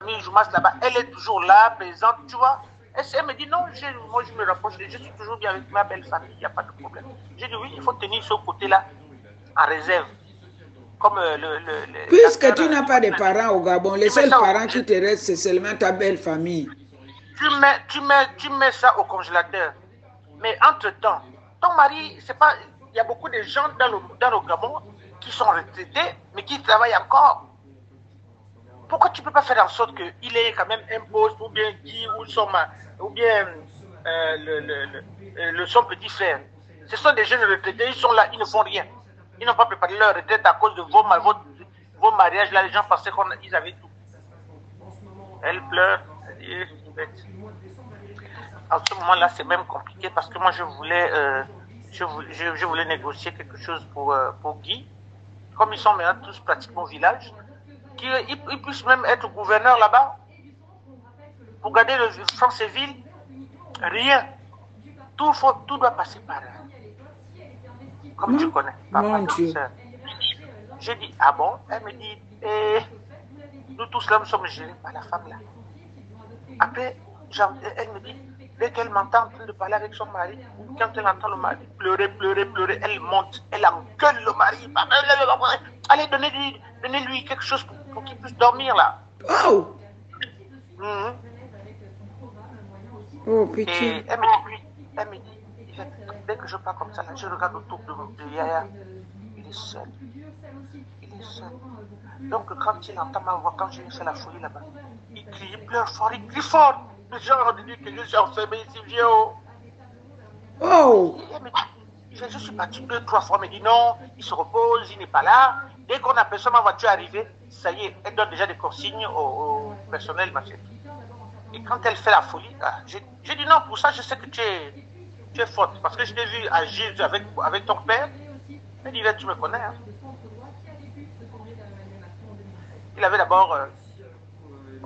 famille Joumas là-bas, elle est toujours là, présente, tu vois. Elle, elle me dit non, moi je me rapproche, je suis toujours bien avec ma belle famille, il n'y a pas de problème. J'ai dit oui, il faut tenir ce côté-là en réserve. Comme euh, le, le, le Puisque tu n'as pas de parents au Gabon, les seuls parents qui te restent, c'est seulement ta belle famille. Tu mets, tu, mets, tu mets ça au congélateur. Mais entre-temps, ton mari, c'est pas. Il y a beaucoup de gens dans le, dans le Gabon qui sont retraités, mais qui travaillent encore. Pourquoi tu ne peux pas faire en sorte qu'il ait quand même un poste, ou bien Guy, ou, son, ou bien euh, le, le, le, son petit frère? Ce sont des jeunes retraités, ils sont là, ils ne font rien. Ils n'ont pas préparé leur retraite à cause de vos, vos, vos mariages. Là, les gens pensaient qu'ils avaient tout. Elle pleure. En ce moment-là, c'est même compliqué parce que moi, je voulais, euh, je, voulais, négocier quelque chose pour, euh, pour Guy. Comme ils sont maintenant tous pratiquement au village, qu'ils puissent même être gouverneur là-bas pour garder le France-Ville. Rien. Tout, faut, tout doit passer par là. Comme tu connais. J'ai dit, ah bon? Elle me dit, eh, nous tous là, nous sommes gérés par la femme là. Après, elle me dit, dès qu'elle m'entend en train de parler avec son mari, quand elle entend le mari pleurer, pleurer, pleurer, elle monte, elle engueule le mari. Allez, donnez-lui donnez -lui quelque chose pour, qu'il puisse dormir là. Oh! Mm -hmm. Oh, pitié. Et elle me dit, elle me dit, dès que je pars comme ça, là, je regarde autour de, de Yaya, il est seul. Il est seul. Donc quand il entend ma voix, quand je lui fais la folie là-bas, il crie, il pleure fort, il crie fort. Les gens ont dit que je suis enfermé ici, viens oh. Oh! Je, je suis parti deux, trois fois, mais dit non, il se repose, il n'est pas là. Dès qu'on aperçoit ma voiture arriver, ça y est, elle donne déjà des consignes au, personnel, ma chérie. Et quand elle fait la folie, ah, j'ai dit non, pour ça, je sais que tu es, tu es forte. Parce que je t'ai vu agir avec, avec ton père. Elle dit, tu me connais. Hein. Il avait d'abord, euh,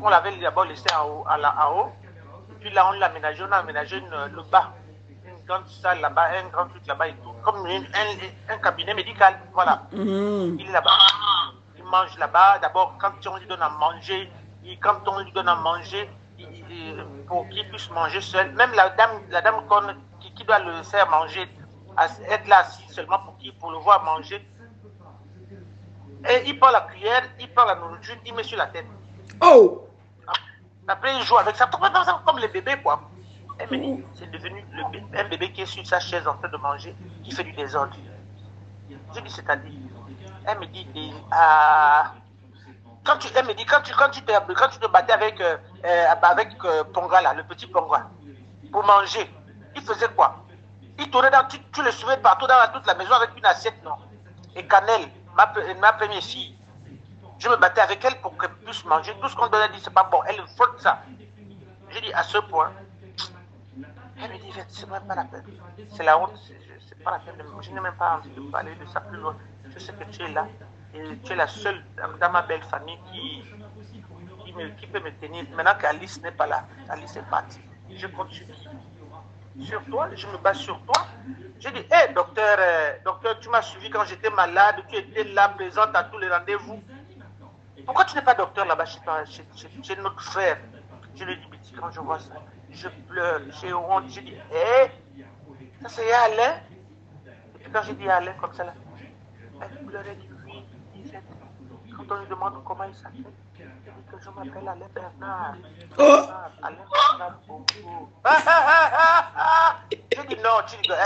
on l'avait d'abord laissé à haut. Et puis là, on l'a aménagé, on a aménagé une, le bas. Grande salle là-bas, un grand truc là-bas et tout. Comme une, un, un, cabinet médical. Voilà. Mm. Il est là-bas. Il mange là-bas. D'abord, quand on lui donne à manger, il, quand on lui donne à manger, pour qu'il puisse manger seul. Même la dame, la dame qui, qui, doit le faire manger, être là assis seulement pour, qui, pour le voir manger. Et il prend la cuillère, il prend la nourriture, il met sur la tête. Oh! Après, il joue avec ça, comme les bébés, quoi. C'est devenu le un bébé qui est sur sa chaise en train de manger, qui fait du désordre. Je dis, c'est-à-dire, elle me dit, ah, quand tu, elle me dit, quand tu, quand tu, te, battais avec, euh, avec euh, Ponga, là, le petit Ponga, pour manger, il faisait quoi? Il tournait dans, tu, le suivais partout dans toute la maison avec une assiette, non? Et Canel, ma, première fille, je me battais avec elle pour qu'elle puisse manger. Tout ce qu'on lui dit, c'est pas bon. Elle faute ça. J'ai dit, à ce point, elle me dit, c'est pas la peine. C'est la honte, c'est pas la peine. Je n'ai même pas envie de parler de ça plus loin. Je sais que tu es là. Et tu es la seule dans ma belle famille qui, qui, peut me tenir. Maintenant qu'Alice n'est pas là, Alice est partie. Je continue. Sur toi, je me base sur toi. J'ai dit, hé docteur, euh, docteur, tu m'as suivi quand j'étais malade, tu étais là, présente à tous les rendez-vous. Pourquoi tu n'es pas docteur là-bas chez, chez, chez, notre frère? Je ai dit, quand je vois ça, je pleure, j'ai honte. J'ai dit, hé, hey, ça c'est Alain. Et puis quand j'ai dit Alain comme ça, là, elle pleurait, dit, oui, quand on lui demande comment il s'appelle, il dit que je m'appelle Alain Bernard. Oh. Alain Bernard Bongo. Ah, ah, ah, ah. J'ai dit non, tu rigoles.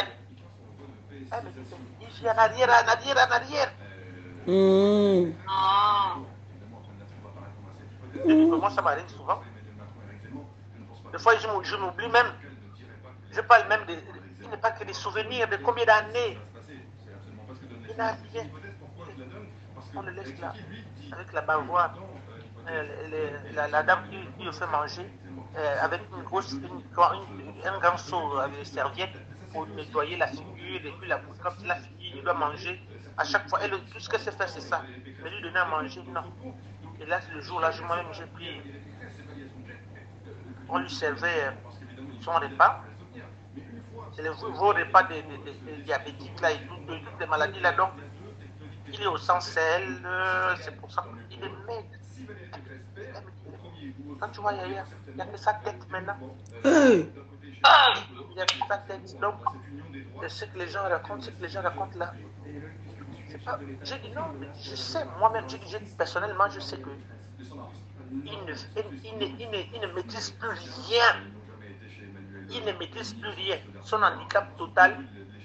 Elle me dit, ici en arrière, en arrière, en arrière. Mm. Je dis, comment ça m'arrive souvent Des fois, je m'oublie même. Je parle même de. Il n'est pas que des souvenirs de combien d'années. Il n'a rien. On le laisse là, avec la bavoir. Euh, la, dame qui, le fait manger, euh, avec une grosse, une, une, un grand seau avec des serviettes pour nettoyer la figure, et puis la, quand la figure il doit manger, à chaque fois, elle, tout ce qu'elle sait faire, c'est ça. Mais lui donner à manger, non. Et là, le jour-là, moi-même, j'ai pris. On lui servait son repas. C'est le vos repas des, diabétiques là et tout, de, toutes les maladies là. Donc, il est au sans sel. Euh, c'est pour ça qu'il est maigre. Quand tu vois il n'y a que sa tête maintenant. Il n'y a que sa tête. Donc, c'est ce que les gens racontent, ce que les gens racontent là. Non, je sais, moi-même, personnellement, je sais que il ne, il, ne, il, ne, il ne maîtrise plus rien. Il ne maîtrise plus rien. Son handicap total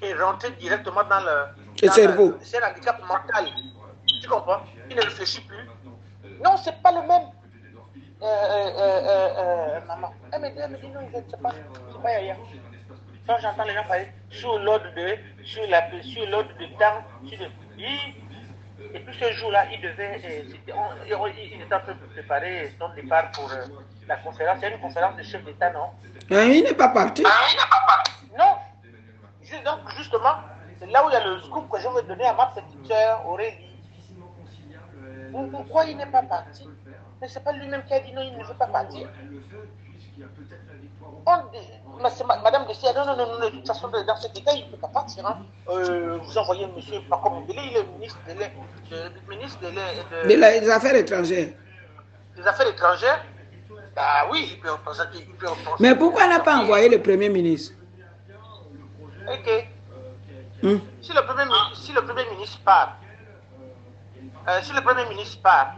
est rentré directement dans le, dans cerveau. C'est un handicap mental. Tu comprends? Il ne réfléchit plus. Non, c'est pas le même. Euh, euh, euh, euh, maman. Elle me dit, elle me dit non, c'est pas, c'est pas Yaya. Quand j'entends les gens parler sur l'ordre de, sur la, sur l'ordre de temps, sur le, et puis ce jour-là, il devait, euh, on- il était en train de préparer son départ pour euh, la conférence. C'est une conférence de chef d'État, non? Il n'est pas parti. Non. Juste- donc, justement, c'est là où il y a le scoop que je veux donner à ma petite sœur Aurélie. Pour- Pourquoi il n'est pas parti? Mais c'est pas lui-même qui a dit non, il ne veut pas partir. On ma- Madame de Sia, non, non, non, non, de toute façon, dans cet état, il ne peut pas partir. Hein. Euh, vous envoyez monsieur Paco Mbele, il est ministre de ministre des affaires étrangères. des Affaires étrangères? Bah oui, il peut représenter. il peut représenter- Mais pourquoi n'a pas envoyé le Premier ministre? Ok. Hmm. Si le Premier, mi- si le premier ministre part, euh, si le Premier ministre part,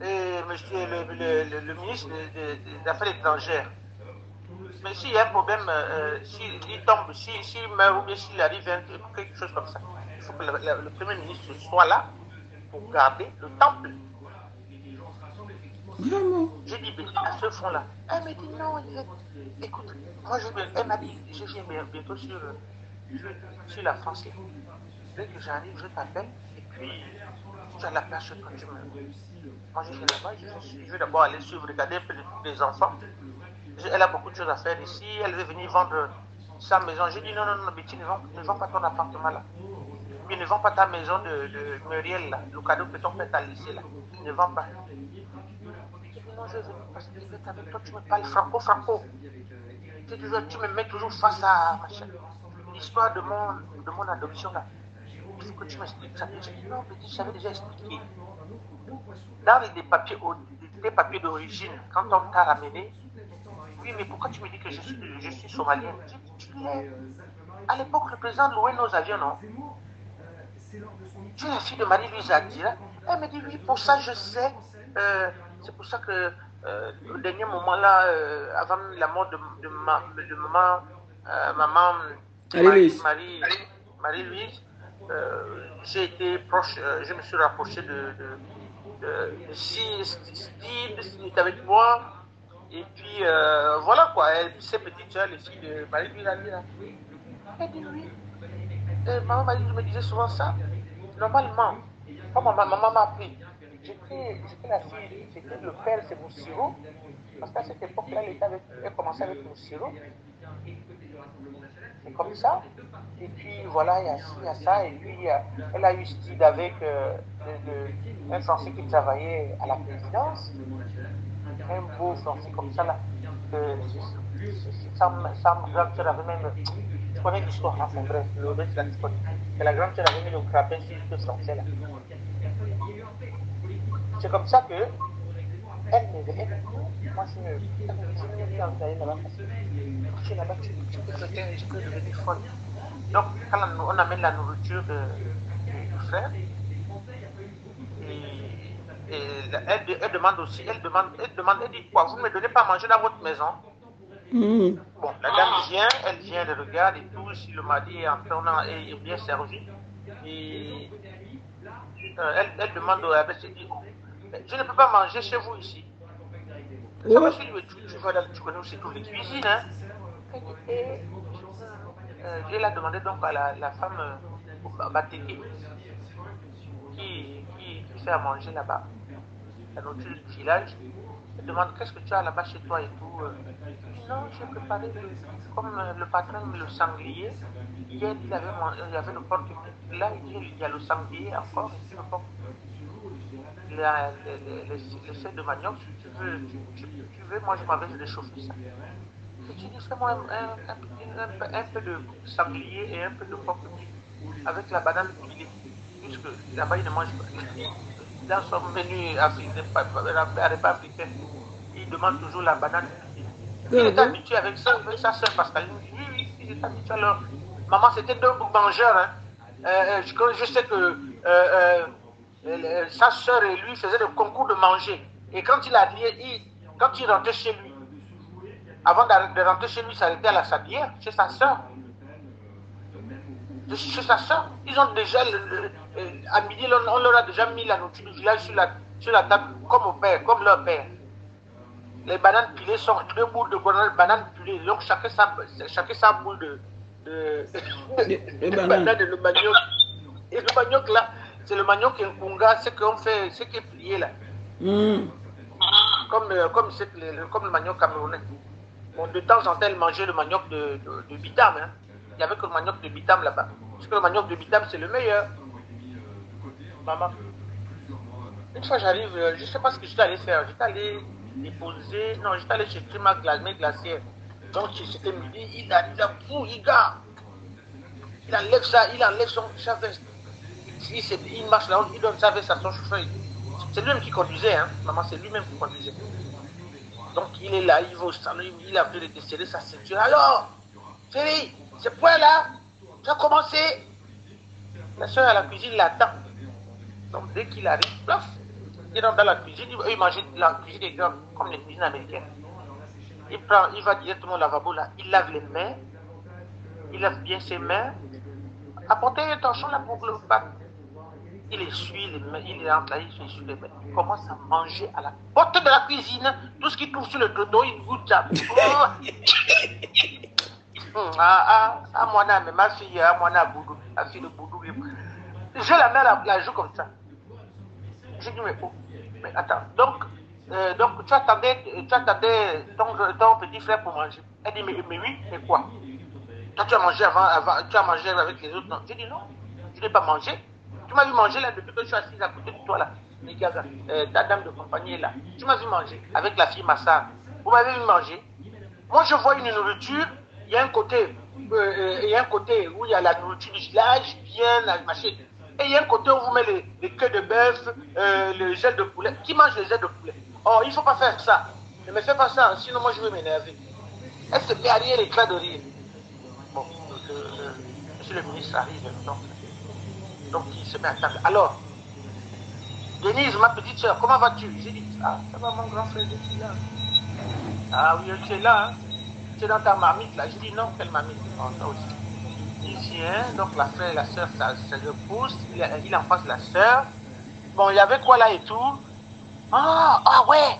et monsieur le, le, le, le ministre de- de- des Affaires étrangères, mais s'il y a un problème, euh, s'il il tombe, s'il s'il meurt ou bien s'il arrive un, quelque chose comme ça, il faut que le, Premier ministre soit là pour garder le temple. Vraiment. J'ai dit, mais à ce fond-là. Elle m'a dit, non, il est- écoute, moi, je, elle m'a dit, je viens bien- bientôt sur, euh, sur, la France. Dès que j'arrive, je t'appelle, tu as la place quand tu me. Moi, je viens là-bas, je, vais d'abord aller suivre, regarder les, enfants. Elle a beaucoup de choses à faire ici, elle veut venir vendre sa maison. J'ai dit, non, non, non, Betty, ne vends, ne vends pas ton appartement là. Mais ne vends pas ta maison de, de Muriel là, le cadeau que ton père t'a laissé là. Ne vends pas. Veux parce que veux toi, tu me parles franco-franco. Tu, dis, tu me mets toujours face à l'histoire de mon, de mon adoption là. Faut que tu m'expliques ça. Je dis, non, petit, j'avais déjà expliqué. Dans les papiers, les papiers d'origine, quand on t'a ramené, oui, mais pourquoi tu me dis que je suis, je suis somalien? Tu l'es. À l'époque, le président louait nos avions, non? Tu es la fille de Marie-Louise Adira Elle me dit, oui, pour ça, je sais. Euh, c'est pour ça que, euh, au dernier moment là, euh, avant la mort de, de, ma, de maman, maman Marie-Louise. Marie, j'ai été proche, euh, je me suis rapproché de, Steve, Steve, est avec moi. Et puis, euh, voilà quoi, ses petites soeurs, les filles de Marie-Louise Adira. Elle dit oui. Euh, maman Marie me disait souvent ça. Normalement, comme ma maman m'a appris, j'étais la fille, j'étais le père, c'est Moussiro. Parce qu'à cette époque-là, elle, était avec- elle commençait avec Moussiro. C'est comme ça. Et puis voilà, il y a il y a ça. Et puis, elle a eu Steve avec euh, le- le- un Français qui travaillait à la présidence. Un beau Français comme ça, là. Euh, c'est- c'est- c'est- sa, sa grande sœur avait même. Tu connais l'histoire, hein, bref, le reste, la. Mais la grande sœur avait mis le crapin sur ce français là. C'est comme ça que Donc quand on, amène la nourriture de, du frère, et, et elle, elle demande aussi, elle demande, elle demande, elle dit quoi, vous ne me donnez pas à manger dans votre maison. Bon, la dame vient, elle vient, elle regarde et tout, si le mari est en train, on a- est bien servi. Et elle, elle demande abbé, elle je ne peux pas manger chez vous ici. Ouais. que tu, tu, vas dans- tu connais aussi toutes les cuisines, hein. Euh, je l'ai demandé donc à la, la femme euh, Bateke, qui, qui, qui fait à manger là-bas, la nourriture du village. Elle demande qu'est-ce que tu as là-bas chez toi et tout. euh. Non, j'ai préparé comme euh, le patron le sanglier. Hier, il avait, il avait le porc Là, il y a le sanglier encore. le porc la- les, les, les, de manioc, si tu veux, tu, tu- tu veux, moi je m'avais réchauffé ça. Et tu dis, fais-moi un, un, un, un peu- de sanglier et un peu de porc avec la banane pilée. Puisque là-bas, ils ne mangent pas. Dans son menu africain, pas- pas- pas- repas africain, il demande toujours la banane. Il est habitué avec, ça, avec sa soeur Pascaline. Oui, oui, il est habitué. Alors, maman, c'était deux mangeurs. Hein. Euh, je, je, sais que euh, euh, sa soeur et lui faisaient le concours de manger. Et quand il, a, il, quand il rentrait chez lui, avant de rentrer chez lui, il s'arrêtait à la sablière, chez sa soeur. Chez sa soeur. Ils ont déjà, à midi, on leur a déjà mis la nourriture du village sur la, sur la table, comme au père, comme leur père. Les bananes pilées sont deux boules de bananes pilées. Donc chacun sa, chacun sa boule de, de, de, de banane et le manioc. Et le manioc là, c'est le manioc Nkunga, ce qu'on fait, ce qui est plié là. Mm. Comme, euh, comme, le, comme le manioc camerounais. Bon, de temps en temps, elle mangeait le manioc de, de, de Bitam. Hein. Il n'y avait que le manioc de Bitam là-bas. Parce que le manioc de Bitam, c'est le meilleur. Maman. Une fois, j'arrive, euh, je ne sais pas ce que j'étais allé faire. J'étais allé déposer. Non, j'étais allé chez Climat Glacier. glacière. Donc, c'était midi. Il a dit, il gars. Il enlève ça, il enlève son, sa veste. Il, il marche là, il donne sa veste à son chauffeur. C'est lui-même qui conduisait, hein. Maman, c'est lui-même qui conduisait. Donc, il est là, il va au salon, il a fait déceler sa ceinture. Alors, Ferry, ce point-là, tu as commencé. La soeur à la cuisine l'attend. Donc, dès qu'il arrive, il rentre dans la cuisine, il mangent la cuisine est grande, comme les cuisines américaines. Il, prend, il va directement au lavabo là, il lave les mains, il lave bien ses mains. Apportez attention là pour le pain. Il essuie les mains, il rentre là, il essuie les mains. Il commence à manger à la porte de la cuisine. Tout ce qui trouve sur le dodo, il goûte ça. Oh. ah, ah, ah, moi, mais ma fille, ah, moi, Boudou, la fille de Boudou. Je la mets la, la joue comme ça. J'ai dit, mais, oh, mais attends, donc, euh, donc tu attendais, tu attendais ton, ton, petit frère pour manger. Elle dit, mais, mais oui, mais quoi? Toi, tu as mangé avant, avant, tu as mangé avec les autres, non? J'ai dit, non, je n'ai pas mangé. Tu m'as vu manger là depuis que je suis assise à côté de toi là. Euh, ta dame de compagnie est là. Tu m'as vu manger avec la fille Massa. Vous m'avez vu manger. Moi, je vois une nourriture. Il y a un côté, euh, il y a un côté où il y a la nourriture du village, bien la machine. Et il y a un côté où vous mettez les, queues de bœuf, euh, le gel de poulet. Qui mange le gel de poulet? Oh, il ne faut pas faire ça. Ne me fais pas ça, sinon moi je vais m'énerver. Elle se met à rire, éclat de rire. Bon, monsieur le ministre arrive, donc, donc il se met à table. Alors, Denise, ma petite soeur, comment vas-tu? J'ai dit, ah, ça va mon grand frère, je suis là. Ah oui, tu es là, hein? tu es dans ta marmite là. J'ai dit, non, quelle marmite? Oh, toi aussi. Il vient, donc la frère et la soeur, ça, ça le pousse, il, il en face la soeur. Bon, il y avait quoi là et tout? Ah, ah ouais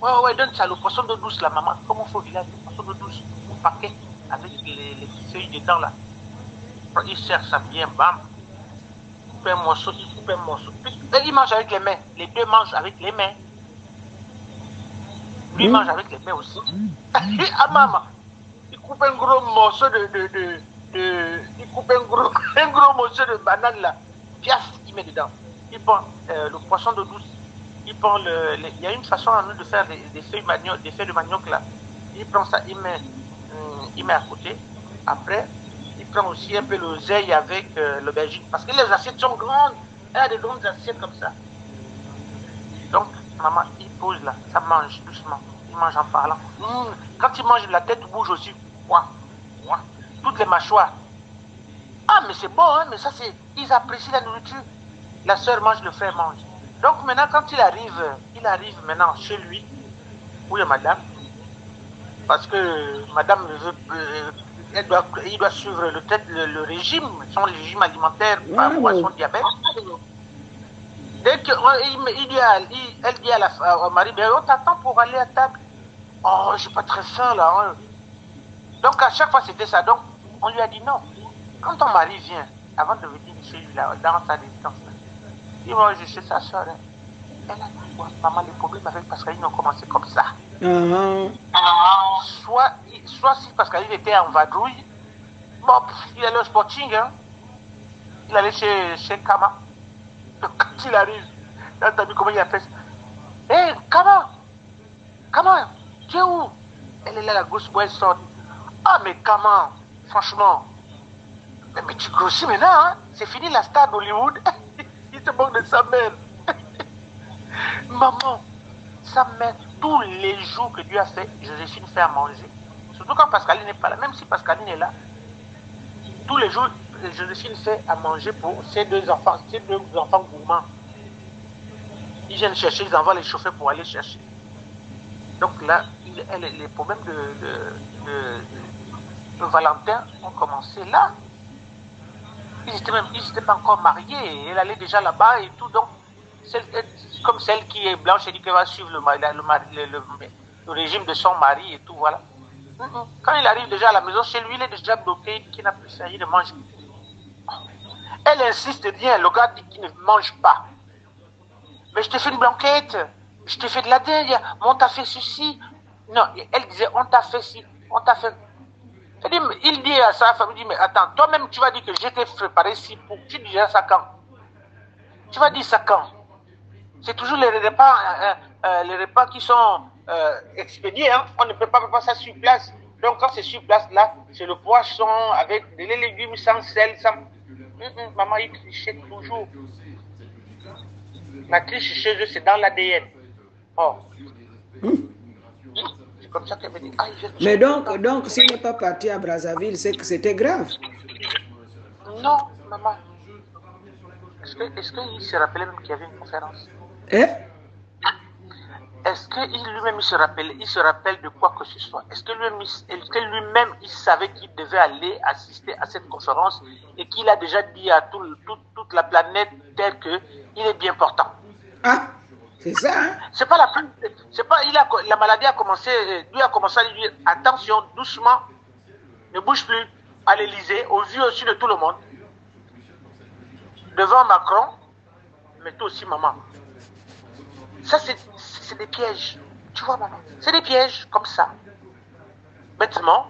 Ouais, ouais, donne ça, le poisson de douce là, maman. Comment faut village, le poisson de douce? Un paquet avec les, les feuilles dedans là. Il sert ça bien, bam. Coupe un morceau, il coupe un morceau. Il mange avec les mains. Les deux mangent avec les mains. Lui mmh. mange avec les mains aussi. ah, maman, il coupe un gros morceau de, de, de, de, il coupe un gros, un gros morceau de banane là. Piaf, il met dedans. Il prend euh, le poisson de douce. Il prend le, le, il y a une façon à nous de faire des, des, feuilles manioc, des feuilles de manioc là. Il prend ça, il met, hum, il met à côté. Après, prend aussi un peu l'oseille avec euh, l'aubergine. Parce que les assiettes sont grandes. Elle a des grandes assiettes comme ça. Donc, maman, il pose là, ça mange doucement. Il mange en parlant. Mmh. Quand il mange, la tête bouge aussi. Toutes les mâchoires. Ah, mais c'est bon, hein, mais ça, c'est. Ils apprécient la nourriture. La soeur mange, le frère mange. Donc maintenant, quand il arrive, il arrive maintenant chez lui, a madame, parce que madame veut, euh, elle doit, il doit suivre le, le, le régime, son régime alimentaire par rapport à son diabète. Dès qu'il il dit à, il, elle dit à la, au mari, ben, on t'attend pour aller à table. Oh, j'ai pas très faim là. Hein. Donc à chaque fois c'était ça. Donc on lui a dit non. Quand ton mari vient, avant de venir chez lui, là, dans sa résidence, il va chez sa soeur. Hein. Elle a dit, ouais, maman, les problèmes avec Pascaline ont commencé comme ça. Uh -huh. soit, soit si Pascaline était en vadrouille, bon, il allait au sporting, hein. il allait chez, chez Kama. Donc, quand il arrive, là, t'as vu comment il a fait Hé, hey, Kama Kama, tu es où? Elle est là, la grosse boîte sort. Ah, mais comment Franchement. Mais, mais, tu grossis maintenant, hein C'est fini la star d'Hollywood. Il te manque de sa mère. Maman, sa mère, tous les jours que Dieu a fait, Joséphine fait à manger. Surtout quand Pascaline n'est pas là. Même si Pascaline est là, tous les jours, Joséphine fait à manger pour ses deux enfants, ses deux enfants gourmands. Ils viennent chercher, ils envoient les chauffeurs pour aller chercher. Donc là, les problèmes de, de, Valentin ont commencé là. Ils n'étaient même pas encore mariés. Elle allait déjà là-bas et tout. Donc, comme celle qui est blanche, elle dit qu'elle va suivre le, le, le, régime de son mari et tout, voilà. Quand il arrive déjà à la maison, chez lui, il est déjà bloqué, qui n'a plus faim, il ne mange pas. Elle insiste bien, le gars dit qu'il ne mange pas. Mais je te fais une blanquette, je te fais de la dinde, on t'a fait ceci. Non, elle disait, on t'a fait ci, on t'a fait. Il dit à sa femme, il dit, mais attends, toi-même, tu vas dire que j'étais préparé ci pour. Tu dis ça quand? Tu vas dire ça quand? C'est toujours les repas, euh, euh, les repas qui sont euh, expédiés. Hein. On ne peut pas faire ça sur place. Donc, quand c'est sur place, là, c'est le poisson avec des légumes sans sel, sans. maman, il trichait toujours. La triche chez eux, c'est dans l'ADN. Oh. C'est comme ça qu'elle me dit. Ah, Mais donc, donc s'il n'est pas parti à Brazzaville, c'est que c'était grave. Non, maman. Est-ce qu'il se rappelait même qu'il y avait une conférence? Hein Est-ce qu'il lui-même se rappelle, il se rappelle de quoi que ce soit? Est-ce que lui-même il savait qu'il devait aller assister à cette conférence et qu'il a déjà dit à toute la planète Terre qu'il est bien portant? Ah, c'est ça. Hein? C'est pas la c'est pas, il a, la maladie a commencé, lui a commencé à lui dire attention, doucement, ne bouge plus à l'Elysée, au vu aussi de tout le monde, devant Macron, mais toi aussi maman. Ça c'est des pièges, tu vois maman, c'est des pièges comme ça. Bêtement,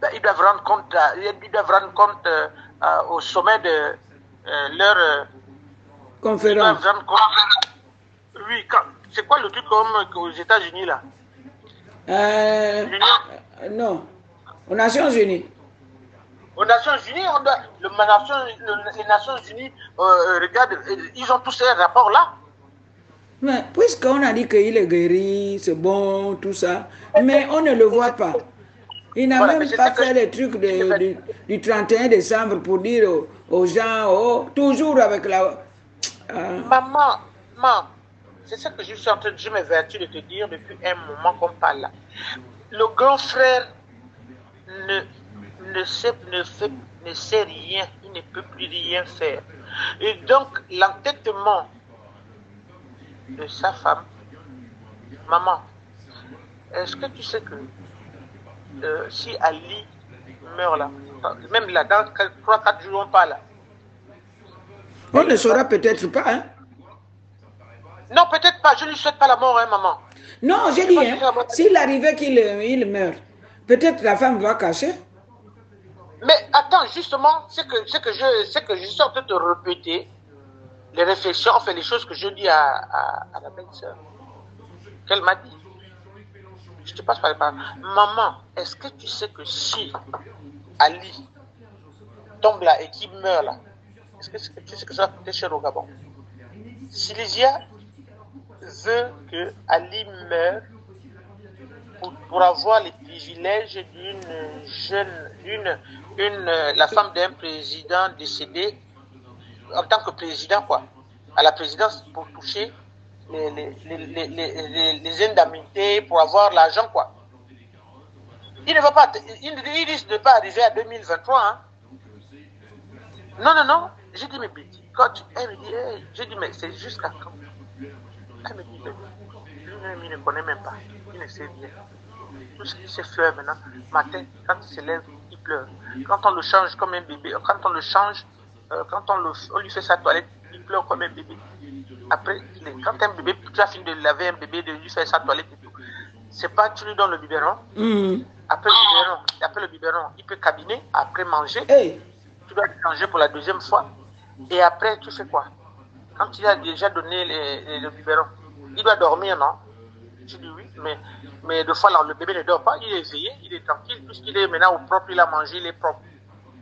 ben, ils doivent rendre compte, euh, ils doivent rendre compte euh, euh, au sommet de leur conférence. Oui, c'est quoi le truc comme aux États-Unis là? Non, aux Nations Unies. Aux Nations Unies, on doit, le, les Nations Unies, regarde, euh, ils ont tous ces rapports là. Mais puisqu'on a dit qu'il est guéri, c'est bon, tout ça, mais on ne le voit pas. Il n'a même pas fait les trucs de, du 31 décembre pour dire aux, gens, oh, toujours avec la... Maman, maman, c'est ce que je suis en train de, je m'évertue de te dire depuis un moment qu'on parle là. Le grand frère ne, ne, sait, ne, fait, ne sait rien, il ne peut plus rien faire. Et donc, l'entêtement de sa femme, maman, est-ce que tu sais que euh, si Ali meurt là, même là, dans 3-4 jours, on parle là. On ne saura peut-être pas, hein? Non, peut-être pas. Je ne lui souhaite pas la mort, hein, maman. Non, j'ai dit, hein, s'il arrivait qu'il il meurt, peut-être la femme va cacher. Mais attends, justement, c'est que, que, je, que je suis en train de te répéter les réflexions, enfin les choses que je dis à, à, la belle-sœur. Qu'elle m'a dit. Je te passe par les paroles. Maman, est-ce que tu sais que si Ali tombe là et qu'il meurt là, est-ce que tu sais que ça va coûter cher au Gabon? Silesia veut que Ali meure pour, avoir les privilèges d'une jeune, d'une, une, la femme d'un président décédé en tant que président, quoi, à la présidence pour toucher les, les, les, indemnités, pour avoir l'argent, quoi. Il ne va pas, il, risque de pas arriver à 2023, hein. Non, non, non. J'ai dit, mais quand elle me dit, j'ai dit, mais c'est jusqu'à quand? Elle me dit, lui-même, il ne connaît même pas. Il ne sait rien. Tout ce qui s'effleure maintenant, matin, quand il se lève, il pleure. Quand on le change comme un bébé, quand on le change, euh, quand on, le, on, lui fait sa toilette, il pleure comme un bébé. Après, quand un bébé, tu as fini de laver un bébé, de lui faire sa toilette et tout, c'est pas tu lui donnes le biberon. Mm. Après, le biberon, après le biberon, il peut cabiner, après manger. Tu dois changer pour la deuxième fois. Et après, tu fais quoi? Quand il a déjà donné le biberon, il doit dormir, non? Je dis oui, mais, mais deux fois, le bébé ne dort pas, il est éveillé, il est tranquille, puisqu'il est maintenant au propre, il a mangé, il est propre.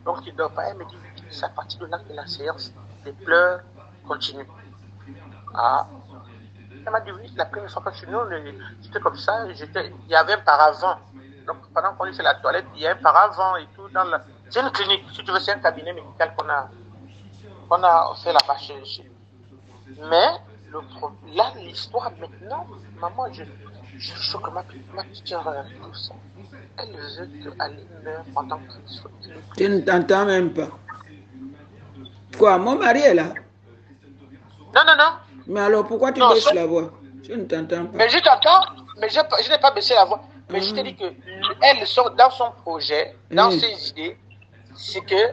Donc il ne dort pas. Elle me dit, c'est à partir de là que la séance, les pleurs continuent. Ah, Elle m'a dit oui, la première fois que nous, c'était comme ça. Il y avait un paravent. Donc pendant qu'on sur la toilette, il y a un paravent et tout. dans C'est une clinique, si tu veux, c'est un cabinet médical qu'on a, a fait là-bas Mais le là, l'histoire maintenant, maman, je, je suis ma, ma soeur, tout ça. Elle veut aller meurt pendant qu'il soit. Tu ne t'entends même pas. Quoi, mon mari est là? Non, non, non. Mais alors pourquoi tu baisses la voix? Je ne t'entends pas. Mais je t'entends, mais je, je n'ai pas baissé la voix. Mais je te dis que elle, dans son projet, dans ses idées, c'est que,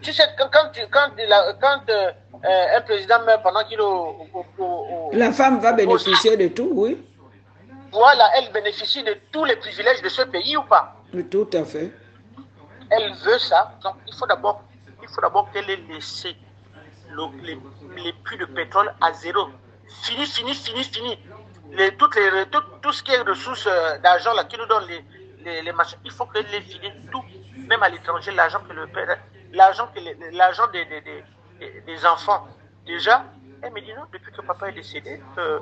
tu sais, quand, quand, quand, quand euh, un président meurt pendant qu'il est au, La femme va bénéficier de tout, oui. Voilà, elle bénéficie de tous les privilèges de ce pays ou pas? Tout à fait. Elle veut ça. Donc, il faut d'abord il faut d'abord qu'elle ait laissé les, puits de pétrole à zéro. Fini, fini, fini, fini. Toutes les, tout, ce qui est ressources euh, d'argent qui nous donne les, les, machins, il faut qu'elle ait fini tout, même à l'étranger, l'argent que le père, l'argent que des, des, des, enfants. Déjà, elle me dit non, depuis que papa est décédé, euh,